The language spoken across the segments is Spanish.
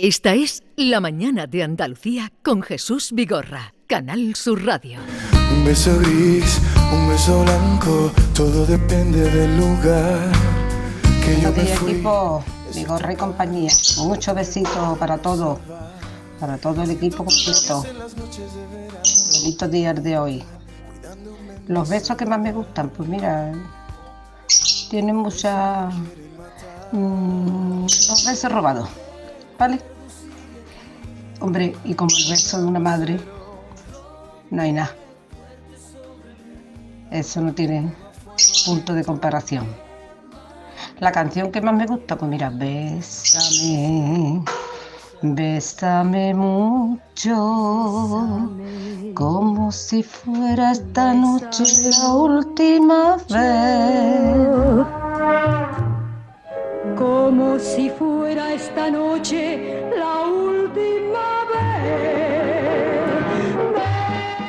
Esta es La Mañana de Andalucía con Jesús Vigorra, Canal Sur Radio. Un beso gris, un beso blanco, todo depende del lugar que yo me fui. equipo Vigorra y compañía. Muchos besitos para todos, para todo el equipo completo. Bonitos días de hoy. Los besos que más me gustan, pues mira, tienen mucha... mm, los besos robados, ¿vale? Hombre, y como el beso de una madre, no hay nada. Eso no tiene punto de comparación. La canción que más me gusta, pues mira, bésame, bésame mucho, como si fuera esta noche la última vez. Como si fuera esta noche la última vez.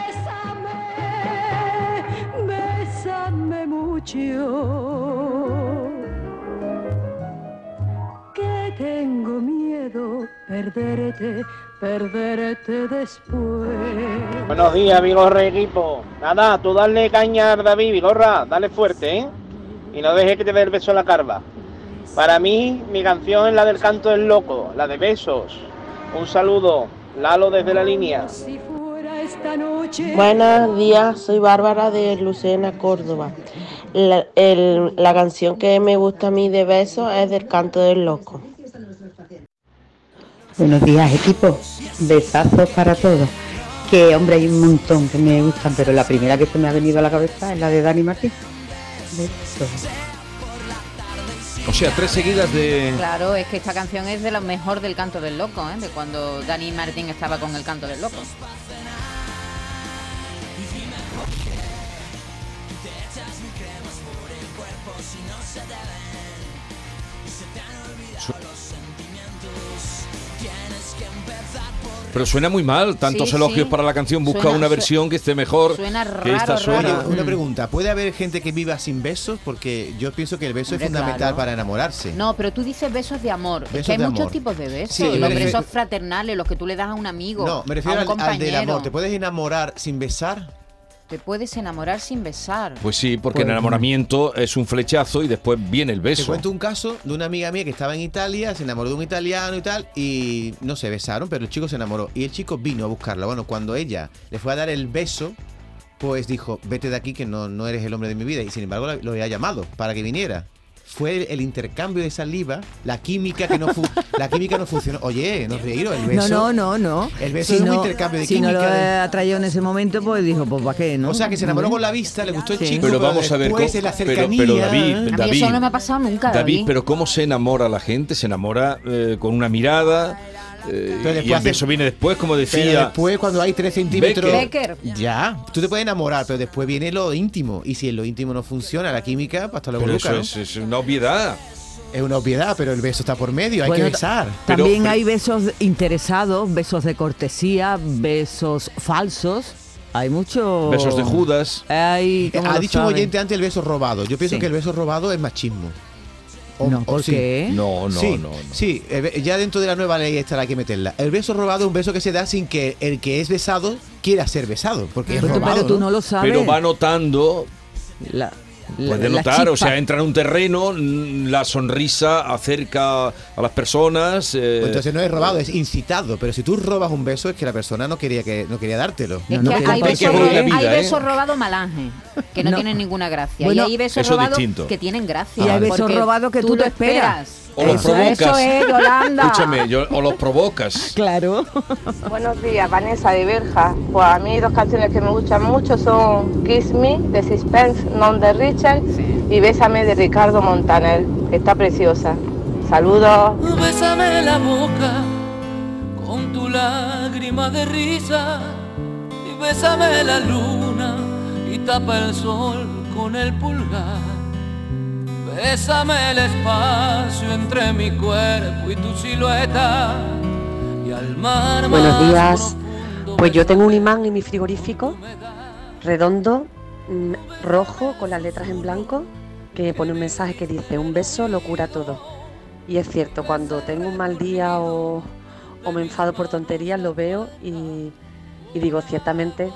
Bésame, bésame mucho. Que tengo miedo perderte, perderte después. Buenos días, Vigorra equipo. Nada, tú dale caña a David, Vigorra, dale fuerte, ¿eh? Y no dejes que te dé el beso en la carva. Para mí, mi canción es la del canto del loco, la de besos. Un saludo, Lalo desde la línea. Buenos días, soy Bárbara de Lucena, Córdoba. La, el- la canción que me gusta a mí de besos es del canto del loco. Buenos días, equipo. Besazos para todos. Que, hombre, hay un montón que me gustan, pero la primera que se me ha venido a la cabeza es la de Dani Martín. Besos. O sea, tres seguidas de... Claro, es que esta canción es de lo mejor del canto del loco, ¿eh? de cuando Dani Martín estaba con el canto del loco. Pero suena muy mal, tantos Sí, elogios sí. para la canción. Busca Suena- una versión que esté mejor suena que esta raro, suena. raro. Una pregunta, ¿puede haber gente que viva sin besos? Porque yo pienso que el beso Hombre, es fundamental claro. para enamorarse. No, pero tú dices besos de amor. es Besos que hay de muchos amor. tipos de besos. Sí, los besos fraternales, los que tú le das a un amigo, No, me a refiero un al, al compañero. del amor. ¿Te puedes enamorar sin besar? Te puedes enamorar sin besar. Pues sí, porque el Pues- enamoramiento es un flechazo y después viene el Te beso. cuento un caso de una amiga mía que estaba en Italia, se enamoró de un italiano y tal, y no se besaron, pero el chico se enamoró. Y el chico vino a buscarla. Bueno, cuando ella le fue a dar el beso, pues dijo, vete de aquí que no, no eres el hombre de mi vida. Y sin embargo lo había llamado para que viniera. Fue el, el intercambio de saliva, la química que no fu- la química no funcionó. Oye, no reíros, el beso. No, no, no, no. El beso es un intercambio de si no química lo de- atraído en ese momento, pues dijo, pues ¿para qué, no? O sea, que se enamoró con la vista, le gustó el Sí. chico, Pero vamos a ver cómo- la pero- cercanía... pero David, a mí David, eso no me ha pasado nunca, David. David, pero ¿cómo se enamora la gente? Se enamora eh, con una mirada eh, Pero y el hace- beso viene después, como Pero decía. después, cuando hay 3 centímetros. Becker. Ya, tú te puedes enamorar, pero después viene lo íntimo. Y si en lo íntimo no funciona, la química, pues hasta luego Pero eso ¿no? es, es una obviedad. Es una obviedad, pero el beso está por medio, hay Bueno, que besar. Pero- También pero- hay besos interesados, besos de cortesía, besos falsos. Hay muchos. Besos de Judas. Hay, Eh, ¿cómo Ha dicho un saben? oyente antes el beso robado. Yo pienso Sí. que el beso robado es machismo. O- No, o ¿por sí. qué? No, no, sí, no, no. Sí, be- ya dentro de la nueva ley esta hay que meterla. El beso robado es un beso que se da sin que el que es besado quiera ser besado, porque es Pero, tú- robado. pero tú ¿no? no lo sabes. Pero va notando, La- la- puede la notar, o sea, entra en un terreno, mm, la sonrisa acerca a las personas. eh, Pues entonces no es robado, es incitado. Pero si tú robas un beso es que la persona no quería que no quería dártelo. Es No, que no, hay besos, ¿eh? besos robados malange, que no, No. tienen ninguna gracia. Bueno, y hay besos eso robados que tienen gracia. Y hay besos robados que tú no esperas. O los Eso, provocas. eso es, Yolanda. Escúchame, yo- o los provocas. Claro. Buenos días, Vanessa de Berja. Pues a mí dos canciones que me gustan mucho son Kiss Me de Suspense, Non de Richard y Bésame de Ricardo Montaner, que está preciosa. Saludos. Bésame la boca con tu lágrima de risa y bésame la luna y tapa el sol con el pulgar. Bésame el espacio entre mi cuerpo y tu silueta y al mar Buenos días. Pues yo tengo un imán en mi frigorífico, redondo, mm, rojo, con las letras en blanco, que me pone un mensaje que dice, un beso lo cura todo. Y es cierto, cuando tengo un mal día o, o me enfado por tonterías, lo veo y, y digo, ciertamente,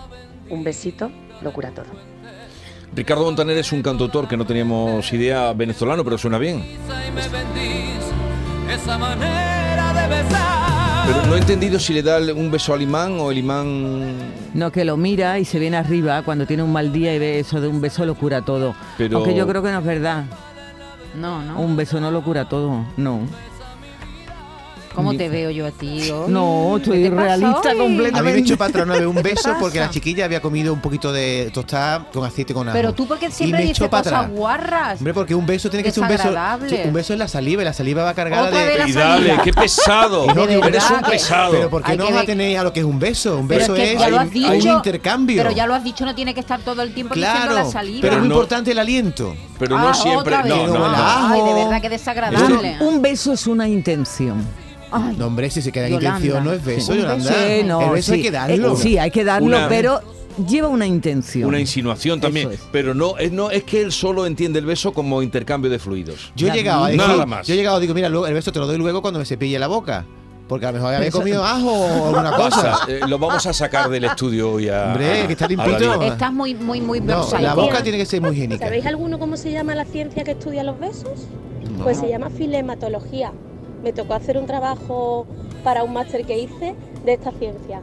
un besito lo cura todo. Ricardo Montaner es un cantautor que no teníamos idea venezolano, pero suena bien. Pero no he entendido si le da un beso al imán o el imán... No, que lo mira y se viene arriba cuando tiene un mal día y ve eso de un beso lo cura todo. Pero- Aunque yo creo que no es verdad. No, no. Un beso no lo cura todo, no. ¿Cómo te veo yo a ti hoy? No, ¿Qué soy te pasa realista completamente. A mí me echó una vez un ¿Qué beso porque la chiquilla había comido un poquito de tostada con aceite con ajo. Pero tú porque siempre dices cosas guarras. Hombre, porque un beso tiene que ser un beso. Un beso en la saliva y la saliva va cargada Otra de. Y dale, saliva. qué pesado. De eres un pesado. Pero ¿por qué no que vas a ver- tener a lo que es un beso? Un beso es que es, ya lo has hay- dicho. hay un intercambio. Pero ya lo has dicho, no tiene que estar todo el tiempo diciendo Claro, la saliva. pero es muy importante el aliento. Pero no Ah, siempre... otra No, vez. no, Ay, de verdad que desagradable. Un beso es una intención. Ay, No, hombre, si se queda en intención, no es beso. Yolanda. Sí, no, el beso hay que darlo. Eh, sí, hay que darlo, Una- pero lleva una intención. Una insinuación también. Es. Pero no es, no es que él solo entiende el beso como intercambio de fluidos. Yo he Nada llegado a decir, Nada más. yo he llegado, digo, mira, luego- el beso te lo doy luego cuando me cepille la boca. Porque a lo mejor había comido ajo o alguna cosa. Eh, lo vamos a sacar del estudio hoy a. Hombre, que está limpito. Estás muy, muy, muy No, la boca tiene que ser muy higiénica. ¿Sabéis alguno cómo se llama la ciencia que estudia los besos? No. Pues se llama filematología. Me tocó hacer un trabajo para un máster que hice de esta ciencia.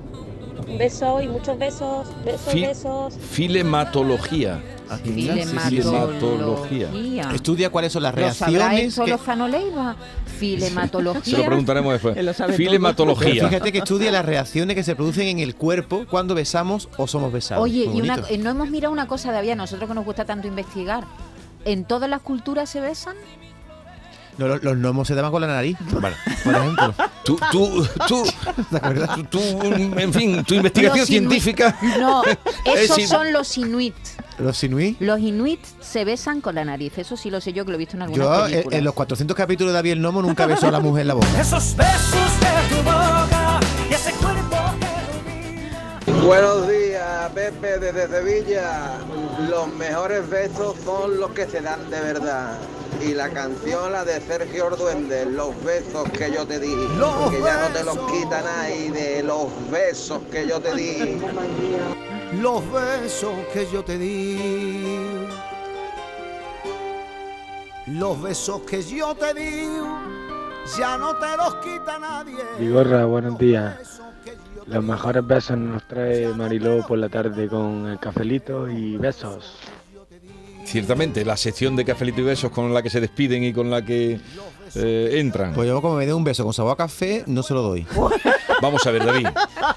Besos y muchos besos, besos, Fi- besos. Filematología. Filematología. Estudia cuáles son las ¿Lo reacciones. eso que- Leiva? Filematología. Se lo preguntaremos después. Lo. Filematología. Pero fíjate que estudia las reacciones que se producen en el cuerpo cuando besamos o somos besados. Oye, Muy y una, eh, no hemos mirado una cosa, David, a nosotros que nos gusta tanto investigar. ¿En todas las culturas se besan? No, los, los gnomos se daban con la nariz, por ejemplo. Tú, tú, tú, ¿Te acuerdas? tú, tú, en fin, tu investigación Los inuit- científica. No, Es esos son los inuit. Los inuit. Los inuit se besan con la nariz. Eso sí lo sé yo, que lo he visto en algunas Yo, en, películas. en los 400 capítulos de David el Nomo, nunca besó a la mujer en la boca. Esos besos de tu boca y ese cuerpo que Buenos días, Pepe desde Sevilla. Los mejores besos son los que se dan de verdad. Y la canción, la de Sergio Orduende, Los besos que yo te di. Porque ya no te los quita nadie de los besos que yo te di. Los besos que yo te di. Los besos que yo te di. Ya no te los quita nadie. Vigorra, buenos días. Los mejores besos nos trae Mariló por la tarde con el cafelito y besos. Ciertamente, la sección de cafelito y besos con la que se despiden y con la que eh, entran. Pues yo como me dé un beso con sabor a café, no se lo doy. Vamos a ver, David.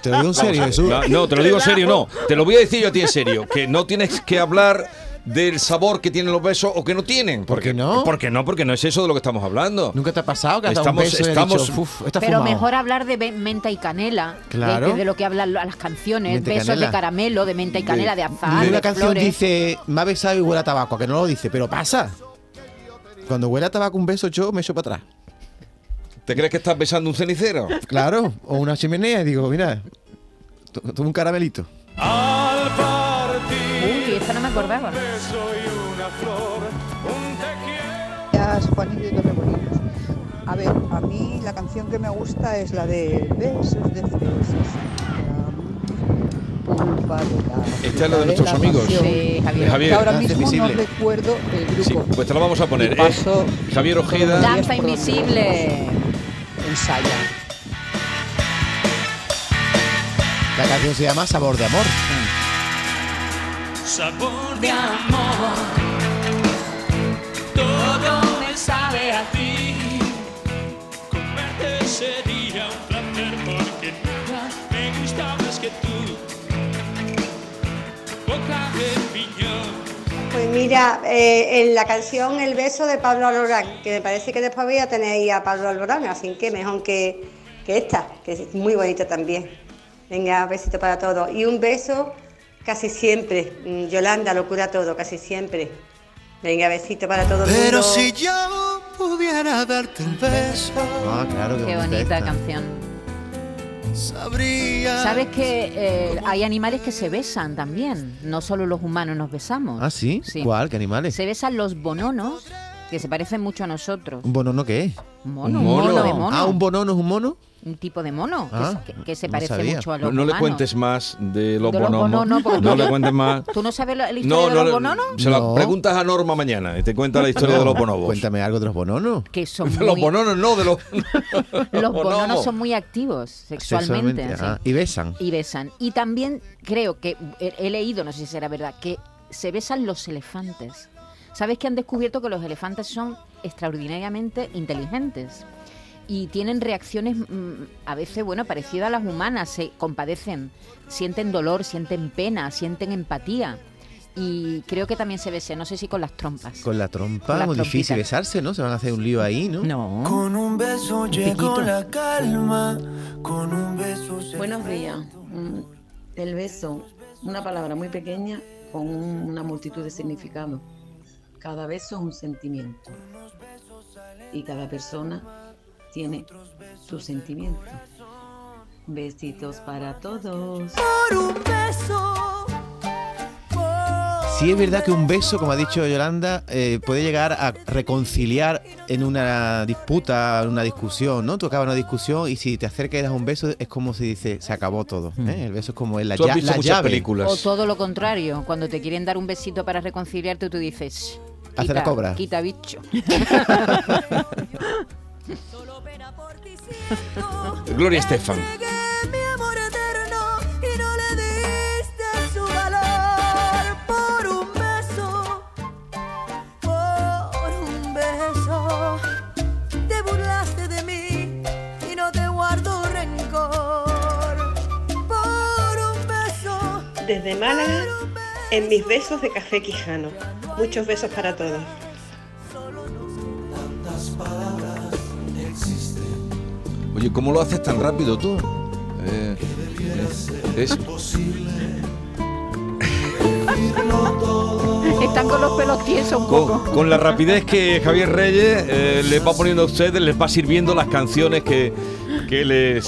Te lo digo en serio. Jesús. No, no, te lo digo en serio, no. Te lo voy a decir yo a ti en serio. Que no tienes que hablar del sabor que tienen los besos o que no tienen. ¿Por qué Porque, no? Porque no, porque no es eso de lo que estamos hablando. ¿Nunca te ha pasado que has dado un Estamos- y estamos- dicho, "Uf, está Pero fumado"? mejor hablar de menta y canela, de- Claro. de, de lo que hablan las canciones, Menta besos canela. de caramelo, de menta y canela, de, azahar, Y una de canción flores. dice, me ha besado y huele a tabaco, a que no lo dice, pero pasa. Cuando huele a tabaco un beso, yo me echo para atrás. ¿Te crees que estás besando un cenicero? Claro, o una chimenea y digo, mira, to- toma un caramelito. Uy, esta no me acordaba. Y Torremolinos. A ver, a mí la canción que me gusta es la de Besos de fresas. Culpa de la Esta es la de nuestros la amigos. Sí, Javier. Javier, Que ahora Danza mismo no recuerdo el grupo. Sí, pues te la vamos a poner. Paso Es Javier Ojeda. Danza invisible. Ensaya. La canción se llama Sabor de Amor. Sabor de amor, todo me sabe a ti. Comerte sería un placer porque nada me gusta más que tú. Boca de piñón. Pues mira, eh, en la canción El beso de Pablo Alborán, que me parece que después voy a tener ahí a Pablo Alborán, así que mejor que, que esta, que es muy bonita también. Venga, besito para todos. Y un beso casi siempre. Mm, Yolanda lo cura todo, casi siempre. Venga, besito para todo el mundo. Pero si yo pudiera darte un beso, Ah, claro, Qué bonita canción. sabría. ¿Sabes que eh, hay animales que se besan también? No solo los humanos nos besamos. ¿Ah, sí? ¿Cuál? ¿Qué animales? Se besan los bononos, que se parecen mucho a nosotros. ¿Un bonono qué es? Mono, un mono de mono. Ah, ¿un bonono es un mono? un tipo de mono que Ah, se- que, que se no parece sabía. mucho a No, los no le humanos. cuentes más de los De los bononos, No tú- le cuentes más. ¿Tú no sabes la, la historia No, de no, los le- bononos? se la No. preguntas a Norma mañana y te cuenta la historia de los bonobos. Cuéntame algo de los bononos. Que son los bononos, no, de los. Los bononos bonobos. son muy activos sexualmente. Ah, y besan. Y besan. Y también creo que he, he leído, no sé si será verdad, que se besan los elefantes. ¿Sabes que han descubierto que los elefantes son extraordinariamente inteligentes? Y tienen reacciones mm, a veces, bueno, parecidas a las humanas, se compadecen, sienten dolor, sienten pena, sienten empatía. Y creo que también se besan, no sé si con las trompas. Con la trompa, Con las muy difícil besarse, ¿no? Se van a hacer un lío ahí, ¿no? No. Con un beso llegó piquito. la calma, con un beso se Buenos días. Mm, El beso, una palabra muy pequeña con un- una multitud de significados. Cada beso es un sentimiento. Y cada persona tiene su sentimiento. Besitos para todos. Por un beso. Sí es verdad que un beso, como ha dicho Yolanda, eh, puede llegar a reconciliar en una disputa, en una discusión, ¿no? Tú acabas una discusión y si te acercas y das un beso es como si dice, se acabó todo. ¿eh? El beso es como la, Tú has visto la muchas llave. películas. O todo lo contrario, cuando te quieren dar un besito para reconciliarte, tú dices, "Shh, Hace la cobra". Quita bicho. Gloria Estefan. mi amor eterno y no le diste su valor por un beso, por un beso. Te burlaste de mí y no te guardo rencor por un beso. Desde Málaga, en mis besos de café quijano. Muchos besos para todos. Tantas palabras existen. Oye, ¿cómo lo haces tan rápido tú? Eh, es, Están con los pelos tiesos un con, poco. con la rapidez que Javier Reyes eh, les va poniendo a ustedes, les va sirviendo las canciones que, que, les,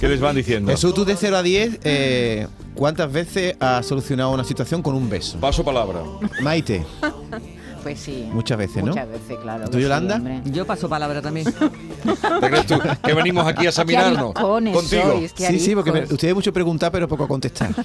que les van diciendo. Jesús, tú de 0 a 10, eh, ¿cuántas veces has solucionado una situación con un beso? Paso palabra. Maite, Pues sí. muchas veces, ¿no? Muchas veces, claro. ¿Tú, sí, Yolanda? Yo paso palabra también. ¿Te crees tú que venimos aquí a examinarnos? Contigo. sois, qué Sí, sí, porque me- ustedes mucho preguntar, pero poco contestar.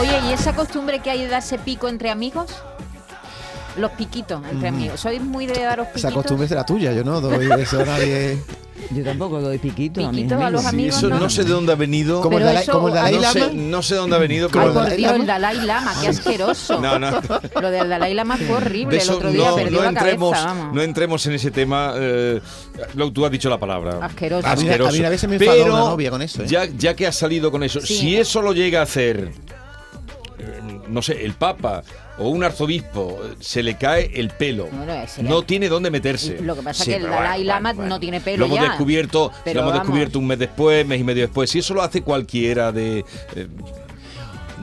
Oye, ¿y esa costumbre que hay de darse pico entre amigos? Los piquitos entre Mm. amigos. ¿Sois muy de daros piquitos? Esa costumbre será tuya, yo no doy beso a nadie. Yo tampoco doy piquito a mis Piquito a los amigos. Sí, eso no sé de dónde ha venido. Como el Dalai, eso- como el Dalai no, Lama. sé, no sé dónde ha venido, Ay, pero por Dalai Dios, Lama? el Dalai Lama, qué asqueroso. No, no. Lo del Dalai Lama fue horrible. de el eso otro día no, perdió no la entremos, cabeza, vamos. no entremos en ese tema. eh, lo, tú has dicho la palabra. Asqueroso. A mí- a Asqueroso. mí a veces me enfadó Pero una novia con eso, ¿eh? Ya, ya que has salido con eso, Sí. si eso lo llega a hacer, no sé, el Papa o un arzobispo, eh, se le cae el pelo. No tiene dónde meterse. Lo que pasa Sí, es que el Dalai bueno, Lama bueno, no tiene Lo pelo hemos ya. descubierto, Pero lo hemos vamos. descubierto un mes después, mes y medio después. Si eso lo hace cualquiera de... eh,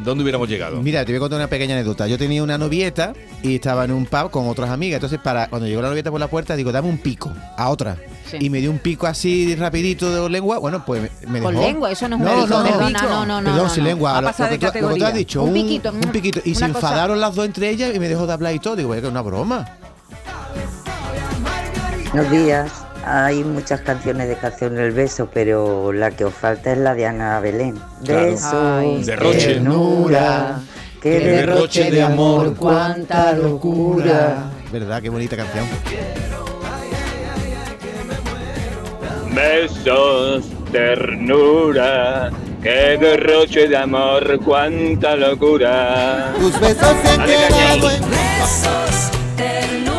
¿Dónde hubiéramos llegado? Mira, te voy a contar una pequeña anécdota. Yo tenía una novieta y estaba en un pub con otras amigas. Entonces, para cuando llegó la novieta por la puerta, digo, dame un pico a otra. Sí. Y me dio un pico así rapidito de lengua. Bueno, pues me- dejó. Con lengua, eso no es un no, pico, no, no, perdona, no, no, no, Perdón, no, sin no. lengua. Lo- lo, de que tú, lo que tú has dicho. Un piquito, Un piquito. Y se cosa- enfadaron las dos entre ellas y me dejó de hablar y todo. Digo, "Vaya, que es una broma. Buenos días. Hay muchas canciones de Canción del Beso, pero la que os falta es la de Ana Belén. Claro. Besos. Derroche. ternura, qué derroche de amor, cuánta locura. ¿Verdad? Qué bonita canción. Besos, ternura, qué derroche de amor, cuánta locura. Tus besos se han quedado en besos, ternura.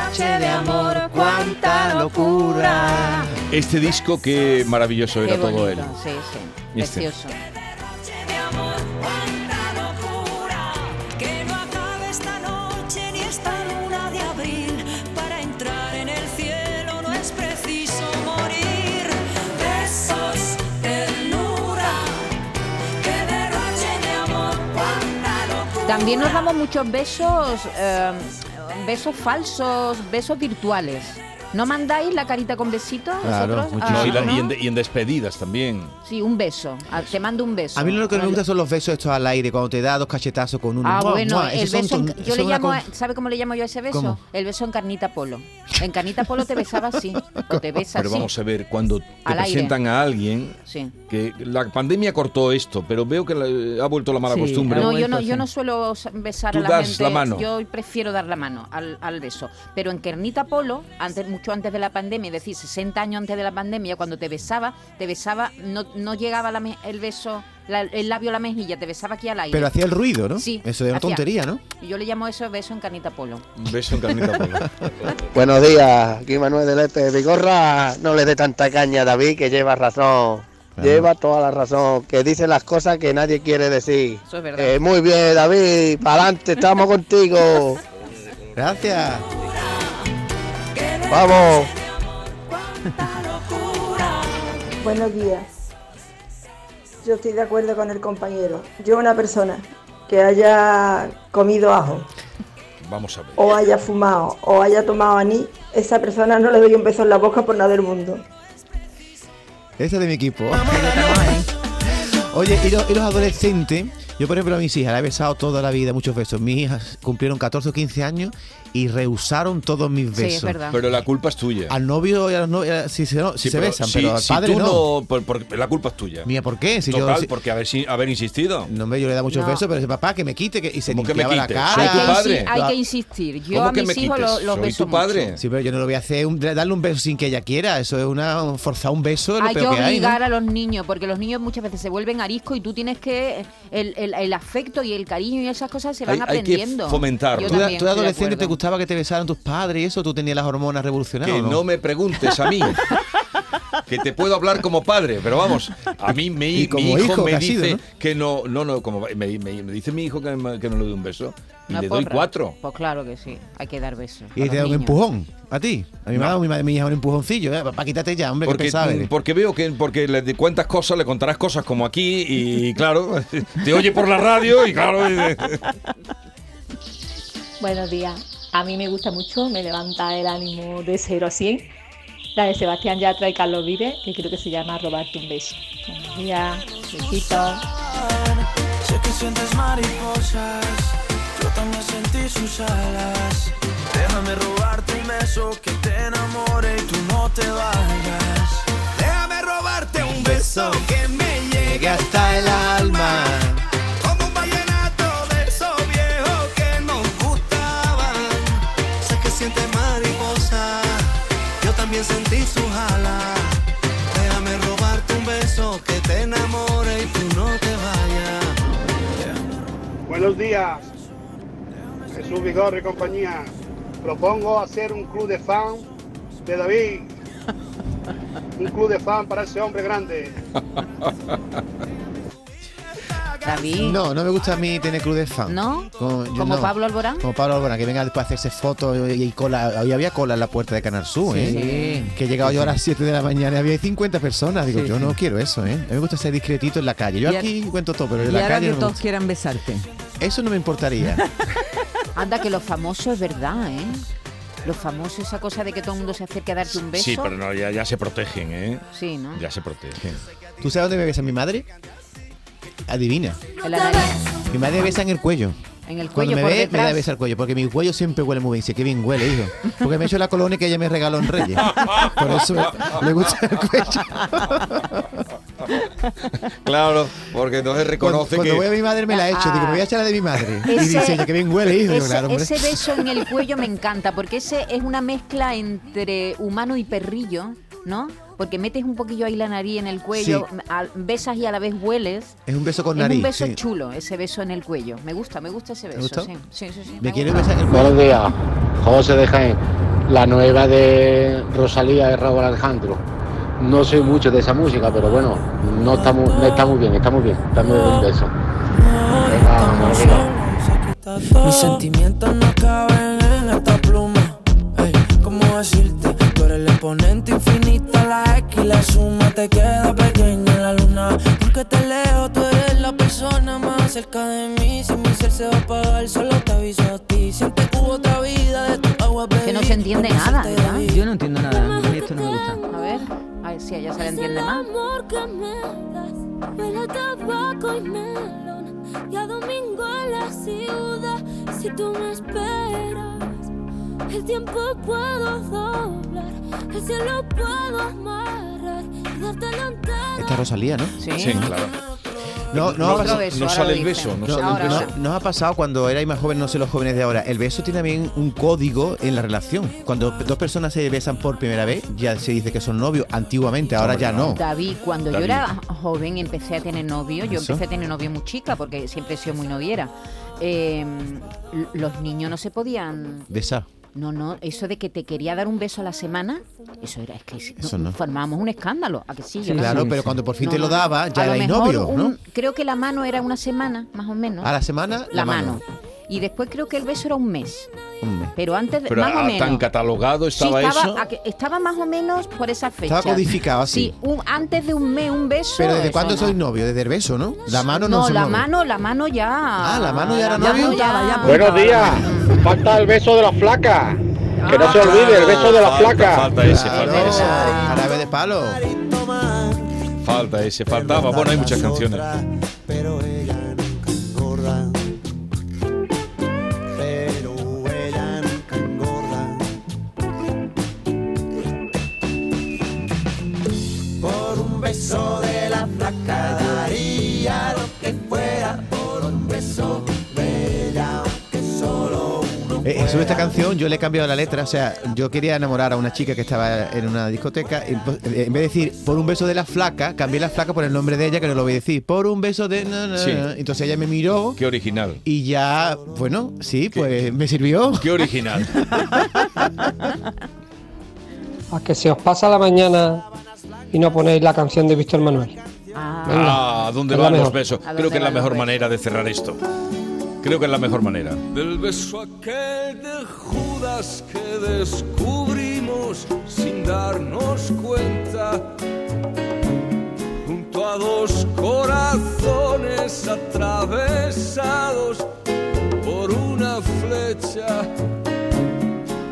Derroche de amor, cuánta locura. Este disco, qué maravilloso Qué era todo él. sí, sí. Este. Precioso. Que no acabe esta noche ni esta luna de abril. Para entrar en el cielo no es preciso morir. Besos, ternura. Que derroche de amor, cuánta locura. También nos damos muchos besos, eh, besos falsos, besos virtuales. ¿No mandáis la carita con besito? vosotros? Ah, No, y, la- ¿no? y en, de- y en despedidas también. Sí, un beso. Ah, Te mando un beso. A mí lo que me gusta son los besos estos al aire, cuando te da dos cachetazos con uno. Ah, ¡Mua, bueno, mua! el beso, en- yo le llamo, con- a- ¿sabe cómo le llamo yo a ese beso? ¿Cómo? El beso en carnita polo. En carnita polo te besaba así, o te besa Pero así. vamos a ver, cuando te Al aire. presentan a alguien, Sí. que la pandemia cortó esto, pero veo que la- ha vuelto la mala Sí, costumbre. No, yo no, yo no suelo sa- besar Tú a la das gente. la mano. Yo prefiero dar la mano al, al beso. Pero en Kernita Polo, antes, mucho antes de la pandemia, es decir, 60 años antes de la pandemia, cuando te besaba, te besaba, no, no llegaba la me- el beso, la- el labio a la mejilla, te besaba aquí al aire. Pero hacía el ruido, ¿no? Sí. Eso es una tontería, ¿no? Y Yo le llamo eso beso en Carnita Polo. Un beso en carnita polo. Buenos días, aquí Manuel de Lepe. Vigorra, no le dé tanta caña a David, que lleva razón. Lleva toda la razón, que dice las cosas que nadie quiere decir. Eso es verdad. Eh, muy bien, David, para adelante, estamos contigo. Gracias. Vamos. Buenos días. Yo estoy de acuerdo con el compañero. Yo una persona que haya comido ajo Vamos a ver. o haya fumado o haya tomado anís, esa persona no le doy un beso en la boca por nada del mundo. Ese es de mi equipo. Oye, y los, y los adolescentes, yo por ejemplo a mis hijas la he besado toda la vida, muchos besos. Mis hijas cumplieron 14 o 15 años y rehusaron todos mis Sí, es besos. verdad. Pero la culpa es tuya. Al novio y a los novios sí se, no- sí se pero besan, si- pero al si padre tú no. por- por- la culpa es tuya. Mía, ¿por qué? Si yo- Total, si- porque haber, si- haber insistido. No, hombre, yo le da muchos No. besos, pero dice papá que me quite que, y se ¿Cómo que me limpiaba la quite? cara. Soy hay, tu que padre. hay que insistir. Yo ¿Cómo a mis hijos los, los Soy beso tu padre. mucho. Sí, pero yo no lo voy a hacer, un- darle un beso sin que ella quiera. Eso es una forzar un beso, Hay que hay. ¿no? obligar a los niños, porque los niños muchas veces se vuelven ariscos y tú tienes que. El, el- el afecto y el cariño y esas cosas se van Hay- hay que aprendiendo. fomentarlo. Yo ¿Tú, tú adolescente te acuerdo. Gustaba que te besaran tus padres y eso? ¿Tú tenías las hormonas revolucionadas? Que no me preguntes a mí. que te puedo hablar como padre, pero vamos, a mí mi, Y como mi hijo, hijo me que dice sido, ¿no? que no, no, no, como me, me- me dice mi hijo que, me- que no le doy un beso y Una le doy cuatro. Pues claro que sí, hay que dar besos. Y te da un empujón a ti. A mi No. madre, mi, madre, mi hija un empujoncillo. ¿eh? Papá, quítate ya, hombre, que Porque, pesado eres. porque veo que porque le cuentas cosas, le contarás cosas como aquí y claro, te oye por la radio y claro, y- Buenos días. A mí me gusta mucho, me levanta el ánimo de 0 a 100. La de Sebastián Yatra y Carlos Vives, que creo que se llama Robarte un beso. Buenos días, besitos. Sé que sientes mariposas, yo también sentí sus alas. Déjame robarte un beso que te enamore y tú no te vayas. Déjame robarte un beso que me llegue hasta el alma. También sentí sus alas. Déjame robarte un beso que te enamore y tú no te vayas. Buenos días, Jesús Vigorre y compañía. Propongo hacer un club de fan de David. Un club de fan para ese hombre grande. David. No, no me gusta a mí tener club de fan. ¿No? Como, yo ¿Como no. Pablo Alborán? Como Pablo Alborán, que venga después a hacerse fotos y, y cola. Hoy había cola en la puerta de Canal Sur, ¿eh? Que he llegado yo a las 7 de la mañana y había 50 personas. Digo, Sí, yo sí. no quiero eso, ¿eh? A mí me gusta ser discretito en la calle. Yo Y a- aquí cuento todo, pero en la ahora calle que no todos quieran besarte. Eso no me importaría. Anda, que los famosos es verdad, ¿eh? Los famosos, esa cosa de que todo el mundo se acerque a darte un beso. Sí, pero no, ya, ya se protegen, ¿eh? Sí, ¿no? Ya se protegen. ¿Tú sabes dónde me besa mi madre? Adivina. En la nariz, Mi madre me besa en el cuello. en el Cuando cuello, me por ve, me detrás. da besa el cuello, porque mi cuello siempre huele muy bien. Dice, qué bien huele, hijo. Porque me he hecho la colonia que ella me regaló en Reyes. Por eso me, me gusta el cuello. Claro, porque entonces reconoce Cuando que voy a mi madre me la he hecho. Digo, me voy a echar la de mi madre. y Ese- dice ella, qué bien huele, hijo. Ese, claro, ese beso en el cuello me encanta, porque ese es una mezcla entre humano y perrillo, ¿no? Porque metes un poquillo ahí la nariz en el cuello, besas y a la vez hueles. Es un beso con es nariz. un beso sí. chulo, ese beso en el cuello. Me gusta, me gusta ese beso. gustó? Sí, sí, sí. sí, ¿Me me quieres gusta. besar en el cuello? Buenos días, José de Jaén. La nueva de Rosalía de Raúl Alejandro. No soy mucho de esa música, pero bueno, no está muy, no está muy bien, está muy bien. Dame un beso. Mis sentimientos no caben en esta pluma. Ey, ¿Cómo decirte? Exponente infinito, la X y la suma te queda pequeña en la luna. Porque te leo, tú eres la persona más cerca de mí. Si mi ser se va a apagar, solo te aviso a ti. Siente que hubo otra vida de tu agua Que no se entiende nada, ¿verdad? Yo no entiendo nada. A mí esto no me gusta. A ver, a ver si a ella se le entiende más. amor que me das huele tabaco y melón y a domingo en la ciudad si tú me esperas el tiempo puedo doblar el cielo puedo amarrar y darte Esta es Rosalía, ¿no? Sí, claro. No, no, pasado- beso, no ahora sale lo el beso, no sale el beso. no ha pasado cuando erais más jóvenes, no sé los jóvenes de ahora. El beso tiene también un código en la relación. Cuando dos personas se besan por primera vez, ya se dice que son novios. Antiguamente, ahora ya no. David, cuando David. yo era joven empecé a tener novio, yo ¿Eso? empecé a tener novio muy chica porque siempre he sido muy noviera. Eh, l- los niños no se podían Besar. No, no, eso de que te quería dar un beso a la semana, eso era, es que Eso no. formábamos un escándalo, ¿a que sí? No claro, pero cuando por fin No, te lo no. daba, ya erais novios, ¿no? Creo que la mano era una semana, más o menos. A la semana, La mano. Y después creo que el beso era un mes. Un mes. Pero antes, de- Pero más o ah, menos. tan catalogado Sí, estaba, eso. a estaba más o menos por esa fecha. Estaba codificado así. Sí, un- antes de un mes, un beso. Pero ¿desde cuándo no. sois novios? Desde el beso, ¿no? La mano no, No, la mano, la mano ya. Ah, la mano ya era novio. ya- Buenos días. Falta el beso de la flaca. Que no se olvide, el beso de la Falta, flaca. Falta ese, falta ese. Jarabe de palo. Falta ese, faltaba. Bueno, hay muchas canciones. Sobre esta canción yo le he cambiado la letra, o sea, yo quería enamorar a una chica que estaba en una discoteca, y, pues, eh, en vez de decir por un beso de la flaca, cambié la flaca por el nombre de ella, que no lo voy a decir, por un beso de... na, na, Sí. na. Entonces ella me miró Qué original. y ya, bueno, sí, pues me sirvió. Qué original. A que se os pasa la mañana y no ponéis la canción de Víctor Manuel. Ah, ¿a dónde van los besos? ¿A Creo que es la mejor manera de cerrar esto. Creo que es la mejor manera. Del beso aquel de Judas que descubrimos sin darnos cuenta. Junto a dos corazones atravesados por una flecha.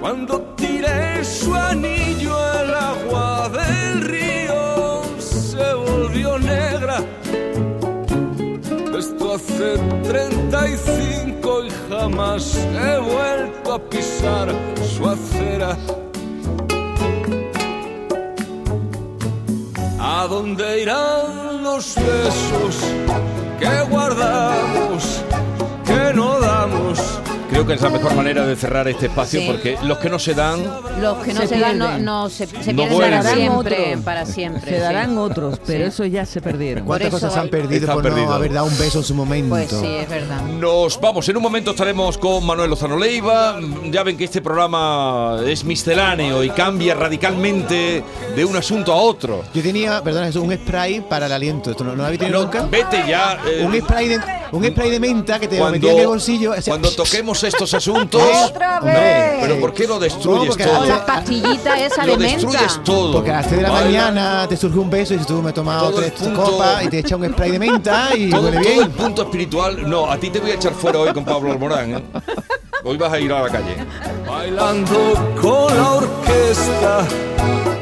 Cuando tiré su anillo el agua del río se volvió negra. Esto hace 35 y jamás he vuelto a pisar su acera. ¿A dónde irán los besos que damos? Creo que es la mejor manera de cerrar este espacio Sí. porque los que no se dan Los que no se, Se dan no, se, se No pierden para siempre, Otros. para siempre. Se sí. darán otros, pero Sí. eso ya se perdieron. ¿Cuántas cosas se han hay- perdido Está por perdido. no haber dado un beso en su momento? Pues sí, es verdad. Nos vamos, en un momento estaremos con Manuel Lozano Leiva. Ya ven que este programa es misceláneo y cambia radicalmente de un asunto a otro. Yo tenía, perdona, eso, un spray para el aliento. ¿Esto no, no lo habéis tenido No, nunca? vete ya. eh, Un spray, de, un spray de menta que te lo cuando, metía en el bolsillo. o sea, cuando toquemos estos asuntos. ¡Otra vez! pero ¿por qué lo No, destruyes todo? Pastillitas esas Lo de menta. destruyes todo. Porque a las 3 de la mañana te surge un beso y tú me he tomado Todo tres punto- copas y te echa un spray de menta y todo, huele todo bien. el punto espiritual. No, a ti te voy a echar fuera hoy con Pablo Alborán. ¿eh? Hoy vas a ir a la calle. Bailando con la orquesta,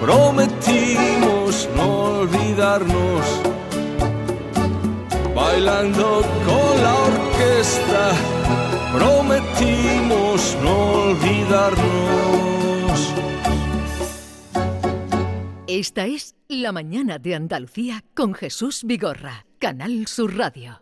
prometimos no olvidarnos. Bailando con la orquesta, prometimos no olvidarnos. Esta es La mañana de Andalucía con Jesús Vigorra, Canal Sur Radio.